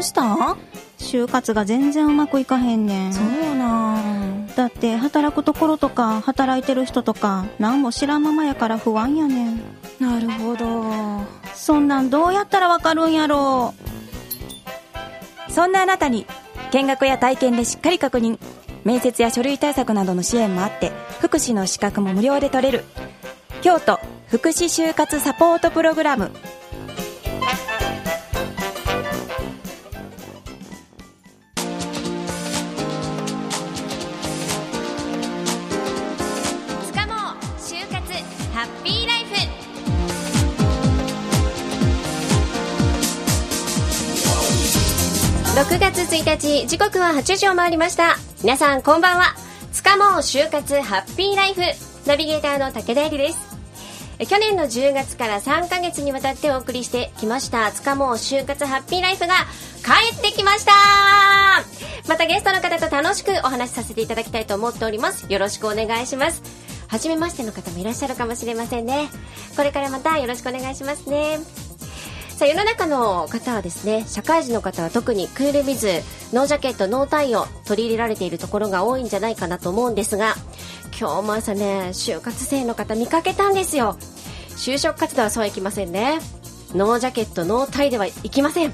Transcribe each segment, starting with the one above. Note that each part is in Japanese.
うした？就活が全然うまくいかへんねん。そうなん。だって働くところとか働いてる人とか何も知らんままやから不安やねん。なるほど。そんなんどうやったらわかるんやろ？そんなあなたに見学や体験でしっかり確認面接や書類対策などの支援もあって福祉の資格も無料で取れる。京都福祉就活サポートプログラム6月1日時刻は8時を回りました。皆さんこんばんは。つかもう就活ハッピーライフ。ナビゲーターの武田絵里です。去年の10月から3ヶ月にわたってお送りしてきましたつかもう就活ハッピーライフが帰ってきました。またゲストの方と楽しくお話しさせていただきたいと思っております。よろしくお願いします。初めましての方もいらっしゃるかもしれませんね。これからまたよろしくお願いしますね。さあ世の中の方はですね社会人の方は特にクールビズノージャケットノータイを取り入れられているところが多いんじゃないかなと思うんですが今日も朝ね就活生の方見かけたんですよ。就職活動はそうはいきませんね。ノージャケットノータイではいきません。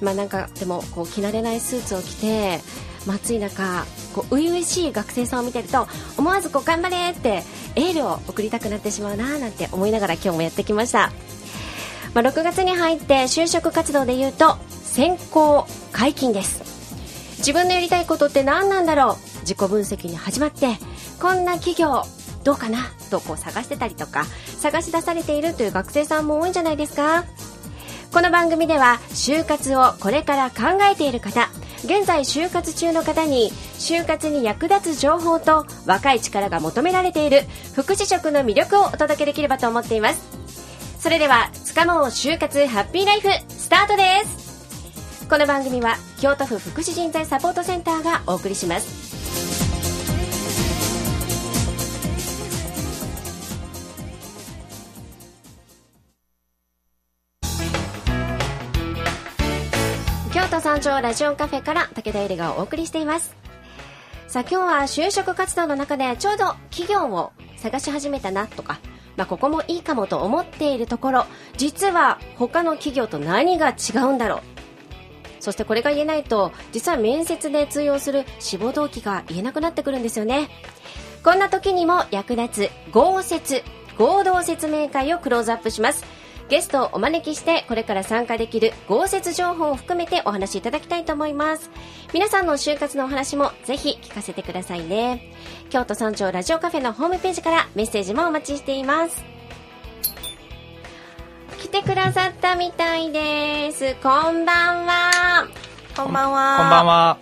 まあなんかでもこう着慣れないスーツを着て暑い中こう初々しい学生さんを見てると思わずこう頑張れってエールを送りたくなってしまうななんて思いながら今日もやってきました。まあ、6月に入って就職活動でいうと選考解禁です。自分のやりたいことって何なんだろう？自己分析に始まってこんな企業どうかな？とこう探してたりとか探し出されているという学生さんも多いんじゃないですか？この番組では就活をこれから考えている方現在就活中の方に就活に役立つ情報と若い力が求められている福祉職の魅力をお届けできればと思っています。それではつかもう就活ハッピーライフスタートです。この番組は京都府福祉人材サポートセンターがお送りします。京都山頂ラジオカフェから武田絵里がお送りしています。さあ今日は就職活動の中でちょうど企業を探し始めたなとかまあ、ここもいいかもと思っているところ。実は他の企業と何が違うんだろう。そしてこれが言えないと実は面接で通用する志望動機が言えなくなってくるんですよね。こんな時にも役立つ合説合同説明会をクローズアップします。ゲストをお招きしてこれから参加できる合説情報を含めてお話しいただきたいと思います。皆さんの就活のお話もぜひ聞かせてくださいね。京都山頂ラジオカフェのホームページからメッセージもお待ちしています。来てくださったみたいです。こんばんは。こんばんは。こんばんは。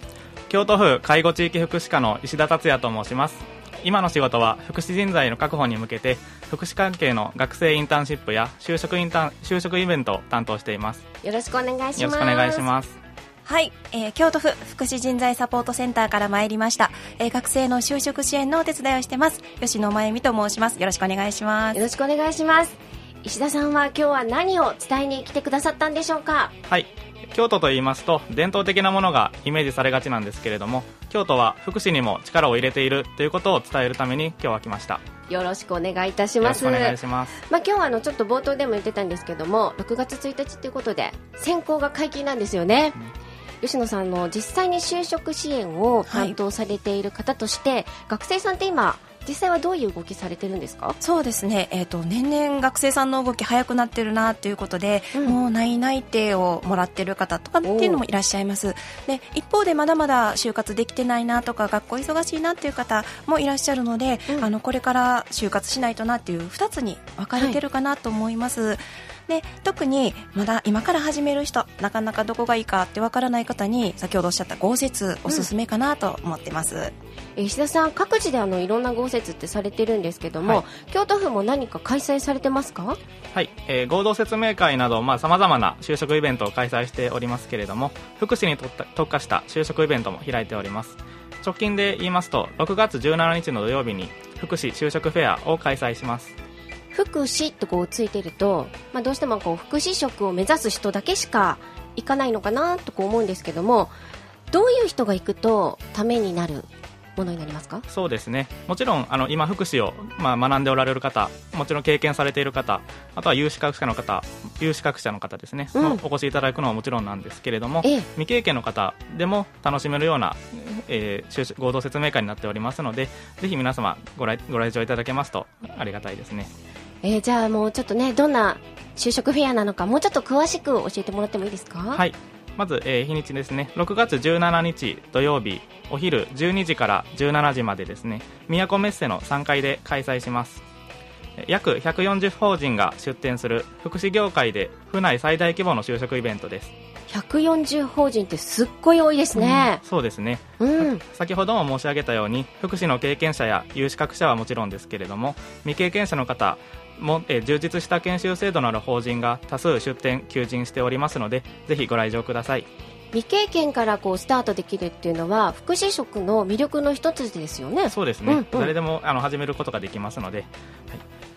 京都府介護地域福祉課の石田達也と申します。今の仕事は福祉人材の確保に向けて福祉関係の学生インターンシップや就職インターン就職イベントを担当しています。よろしくお願いします。よろしくお願いします。はい、えー京都府福祉人材サポートセンターから参りました、えー学生の就職支援のお手伝いをしてます。吉野真由美と申します。よろしくお願いします。よろしくお願いします。石田さんは今日は何を伝えに来てくださったんでしょうか？はい。京都と言いますと伝統的なものがイメージされがちなんですけれども京都は福祉にも力を入れているということを伝えるために今日は来ましたよろしくお願いいたします。よろしくお願いします。まあ、今日はあのちょっと冒頭でも言ってたんですけども6月1日ということで選考が解禁なんですよね、吉野さんの実際に就職支援を担当されている方として、学生さんって今実際はどういう動きされてるんですか？そうですね、えー、と年々学生さんの動き早くなってるなということで、うん。もう内内定をもらってる方とかっていうのもいらっしゃいます。で一方でまだまだ就活できてないなとか学校忙しいなっていう方もいらっしゃるので、うん。あのこれから就活しないとなっていう2つに分かれてるかなと思います、で特にまだ今から始める人なかなかどこがいいかって分からない方に先ほどおっしゃった豪雪おすすめかなと思ってます、えー石田さん各自であのいろんな豪雪ってされてるんですけども、はい。京都府も何か開催されてますか？はい、えー合同説明会などさまざ、まな就職イベントを開催しておりますけれども福祉にとった特化した就職イベントも開いております。直近で言いますと6月17日の土曜日に福祉就職フェアを開催します福祉とこうついてると、まあ、どうしてもこう福祉職を目指す人だけしか行かないのかなとこう思うんですけどもどういう人が行くとためになるものになりますか？そうですね。もちろんあの今福祉を、まあ、学んでおられる方もちろん経験されている方あとは有資格者の方有資格者の方ですね、うん。お越しいただくのはもちろんなんですけれども、ええ。未経験の方でも楽しめるような、えー合同説明会になっておりますのでぜひ皆様ご来ご来場いただけますとありがたいですねえーじゃあもうちょっとねどんな就職フェアなのかもうちょっと詳しく教えてもらってもいいですか？はい。まず、えー日にちですね。6月17日土曜日お昼12時から17時までですね。都メッセの3階で開催します。えー約140法人が出展する福祉業界で府内最大規模の就職イベントです。140法人ってすっごい多いですね。そうですね。うん、先ほども申し上げたように福祉の経験者や有資格者はもちろんですけれども未経験者の方も、えー充実した研修制度のある法人が多数出展求人しておりますのでぜひご来場ください。未経験からこうスタートできるっていうのは福祉職の魅力の一つですよね。そうですね、うんうん。誰でもあの始めることができますので、はい、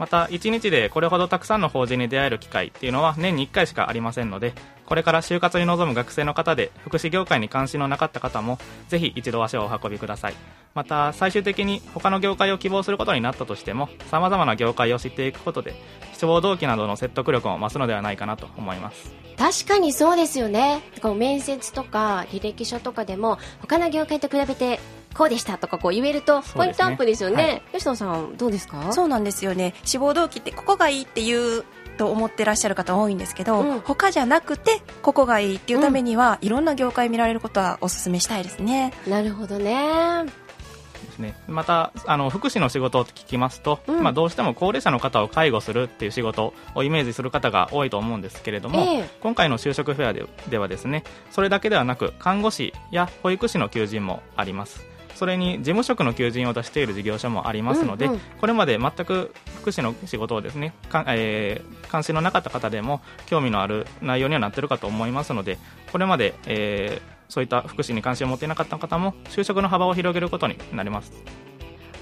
また1日でこれほどたくさんの法人に出会える機会っていうのは年に1回しかありませんのでこれから就活に臨む学生の方で福祉業界に関心のなかった方もぜひ一度足をお運びください。また最終的に他の業界を希望することになったとしてもさまざまな業界を知っていくことで志望動機などの説得力も増すのではないかなと思います。確かにそうですよね。こう面接とか履歴書とかでも他の業界と比べてこうでしたとかこう言えるとポイントアップですよね。はい。吉野さんどうですか？そうなんですよね。志望動機ってここがいいっていうと思ってらっしゃる方多いんですけど、うん。他じゃなくてここがいいっていうためには、いろんな業界見られることはお勧めしたいですね。なるほどね。ですね。またあの福祉の仕事を聞きますと、うん。まあ、どうしても高齢者の方を介護するっていう仕事をイメージする方が多いと思うんですけれども、ええ。今回の就職フェアでではですねそれだけではなく看護師や保育士の求人もありますそれに事務職の求人を出している事業所もありますので、うんうん。これまで全く福祉の仕事をですねか、えー関心のなかった方でも興味のある内容にはなっているかと思いますのでこれまで、えーそういった福祉に関心を持っていなかった方も就職の幅を広げることになります。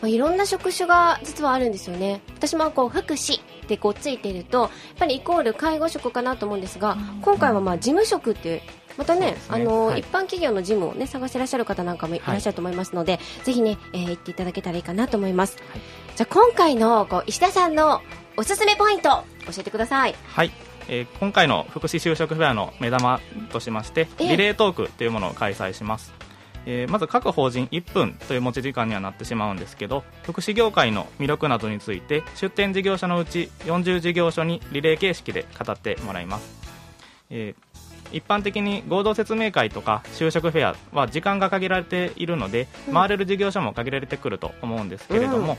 まあいろんな職種が実はあるんですよね。私もこう福祉ってこうついているとやっぱりイコール介護職かなと思うんですが今回はまあ事務職ってまたねね。あの、はい。一般企業の事務をね探してらっしゃる方なんかもいらっしゃると思いますので、ぜひね、えー行っていただけたらいいかなと思います、はい。じゃあ今回のこう石田さんのおすすめポイント教えてください。はい、えー今回の福祉就職フェアの目玉としましてええ。リレートークというものを開催します、えーまず各法人1分という持ち時間にはなってしまうんですけど福祉業界の魅力などについて出展事業所のうち40事業所にリレー形式で語ってもらいます、えー一般的に合同説明会とか就職フェアは時間が限られているので、うん。回れる事業所も限られてくると思うんですけれども、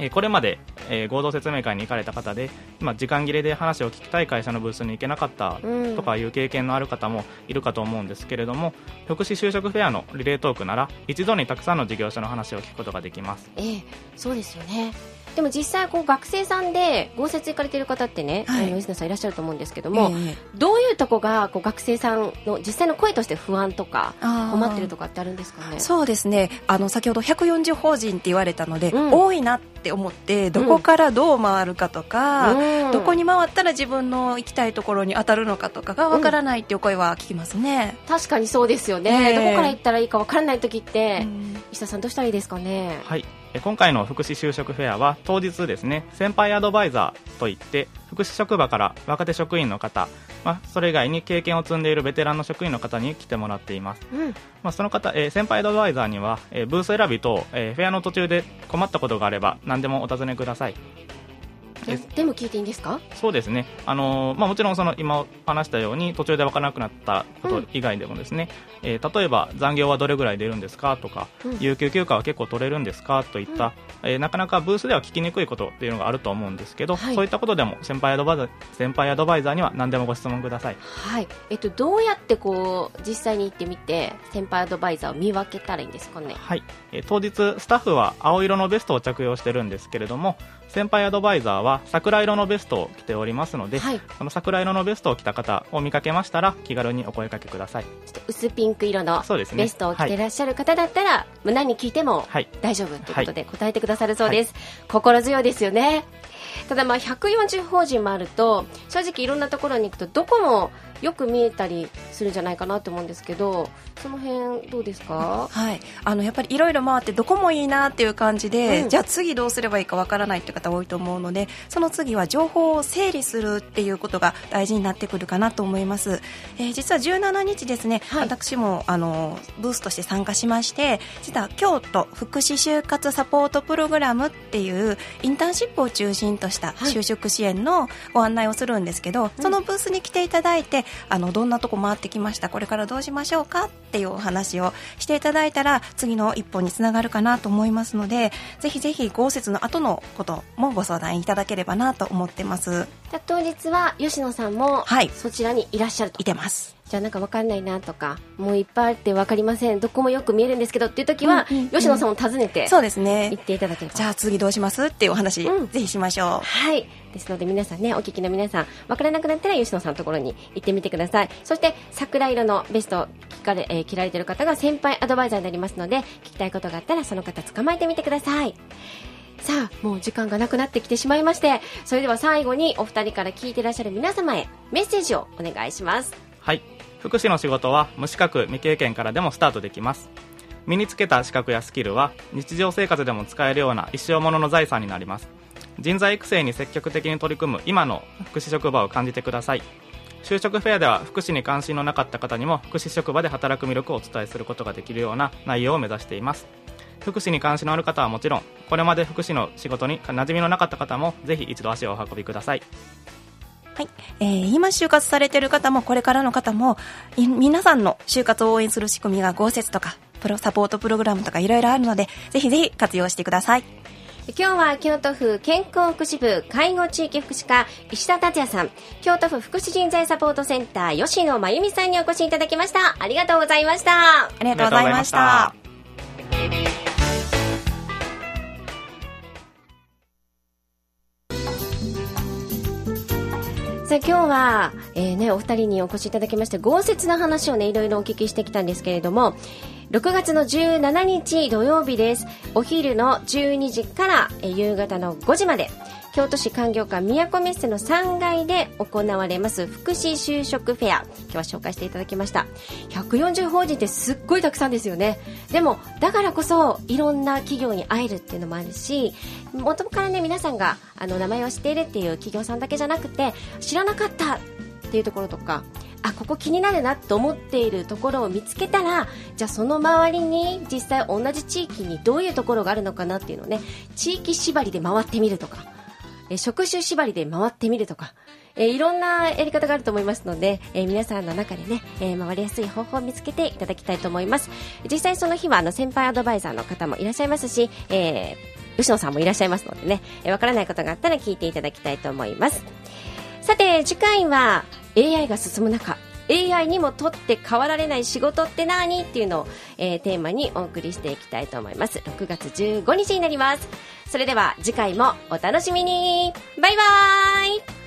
えーこれまで、えー合同説明会に行かれた方で、まあ、時間切れで話を聞きたい会社のブースに行けなかったうん。とかいう経験のある方もいるかと思うんですけれども福祉就職フェアのリレートークなら一度にたくさんの事業所の話を聞くことができます。ええそうですよね。でも実際こう学生さんで合説行かれてる方ってね、はい。あの吉野さんいらっしゃると思うんですけども、ええ。どういうとこがこう学生さんの実際の声として不安とか困ってるとかってあるんですかね？そうですね。あの先ほど140法人って言われたので、うん。多いなって思ってどこからどう回るかとか、うん。どこに回ったら自分の行きたいところに当たるのかとかがわからないっていう声は聞きますね、確かにそうですよね、ええ。どこから行ったらいいかわからない時って、うん。石田さんどうしたらいいですかね？はい。え今回の福祉就職フェアは当日ですね先輩アドバイザーといって福祉職場から若手職員の方、まあ、それ以外に経験を積んでいるベテランの職員の方に来てもらっていますうんまあ、その方、えー先輩アドバイザーには、えーブース選び等、えーフェアの途中で困ったことがあれば何でもお尋ねください。えでも聞いていいんですか？そうですね、あのーまあ、もちろんその今話したように途中で分からなくなったこと以外でもですね、えー例えば残業はどれぐらい出るんですか？とか、うん。有給休暇は結構取れるんですか？といった、えーなかなかブースでは聞きにくいことっていうのがあると思うんですけど、はい。そういったことでも先輩アドバイザー先輩アドバイザーには何でもご質問ください。はい。えっとどうやってこう実際に行ってみて先輩アドバイザーを見分けたらいいんですかね？はい、えー当日スタッフは青色のベストを着用してるんですけれども先輩アドバイザーは桜色のベストを着ておりますので、はい。この桜色のベストを着た方を見かけましたら気軽にお声かけください。ちょっと薄ピンク色のベストを着てらっしゃる方だったら、もう何聞いてもはい。大丈夫ということで答えてくださるそうです、心強いですよねただまあ140法人もあると正直いろんなところに行くとどこもよく見えたりするんじゃないかなと思うんですけどその辺どうですか？はい、あのやっぱりいろいろ回ってどこもいいなっていう感じで、うん。じゃあ次どうすればいいかわからないって方多いと思うのでその次は情報を整理するっていうことが大事になってくるかなと思います、えー実は17日ですね、はい。私もあのブースとして参加しまして実は京都福祉就活サポートプログラムっていうインターンシップを中心としたはい。就職支援のご案内をするんですけど、そのブースに来ていただいてあのどんなとこ回ってきましたこれからどうしましょうかっていうお話をしていただいたら次の一歩につながるかなと思いますのでぜひぜひ豪雪の後のこともご相談いただければなと思ってます。じゃあ当日は吉野さんもはい。そちらにいらっしゃると、いてますじゃあなんか分かんないなとかもういっぱいあって分かりませんどこもよく見えるんですけどっていう時は、うんうんうん吉野さんを訪ねてそうですね行っていただければじゃあ次どうします？っていうお話、うんぜひしましょうはい。ですので皆さんね、お聞きの皆さん、わからなくなったら吉野さんのところに行ってみてください。そして、桜色のベストを聞かれ、えー着られてる方が先輩アドバイザーになりますので、聞きたいことがあったらその方捕まえてみてください。さあ、もう時間がなくなってきてしまいまして、それでは最後にお二人から聞いてらっしゃる皆様へメッセージをお願いします。はい福祉の仕事は無資格未経験からでもスタートできます。身につけた資格やスキルは日常生活でも使えるような一生ものの財産になります。人材育成に積極的に取り組む今の福祉職場を感じてください。就職フェアでは福祉に関心のなかった方にも福祉職場で働く魅力をお伝えすることができるような内容を目指しています。福祉に関心のある方はもちろんこれまで福祉の仕事に馴染みのなかった方もぜひ一度足をお運びください。はい、えー今就活されてる方もこれからの方もい皆さんの就活を応援する仕組みが豪雪とかプロサポートプログラムとかいろいろあるのでぜひぜひ活用してください。今日は京都府健康福祉部介護地域福祉課石田達也さん。京都府福祉人材サポートセンター吉野真由美さんにお越しいただきました。ありがとうございました。ありがとうございましたさあ今日は、えーね、お二人にお越しいただきまして豪雪の話をねいろいろお聞きしてきたんですけれども6月の17日土曜日です。お昼の12時から、えー夕方の5時まで京都市環境館都メッセの3階で行われます福祉就職フェア今日は紹介していただきました140法人ってすっごいたくさんですよねでもだからこそいろんな企業に会えるっていうのもあるし元からね皆さんがあの名前を知っているっていう企業さんだけじゃなくて知らなかったっていうところとかあここ気になるなと思っているところを見つけたらじゃあその周りに実際同じ地域にどういうところがあるのかなっていうのをね地域縛りで回ってみるとかえ職種縛りで回ってみるとか、えいろんなやり方があると思いますので、えー皆さんの中でね、え回りやすい方法を見つけていただきたいと思います。実際その日はあの先輩アドバイザーの方もいらっしゃいますし、えー、牛野さんもいらっしゃいますのでね、えわからないことがあったら聞いていただきたいと思います。さて次回は AI が進む中。AI にも取って変わられない仕事って何？っていうのを、えーテーマにお送りしていきたいと思います。6月15日になります。それでは次回もお楽しみに。バイバーイ。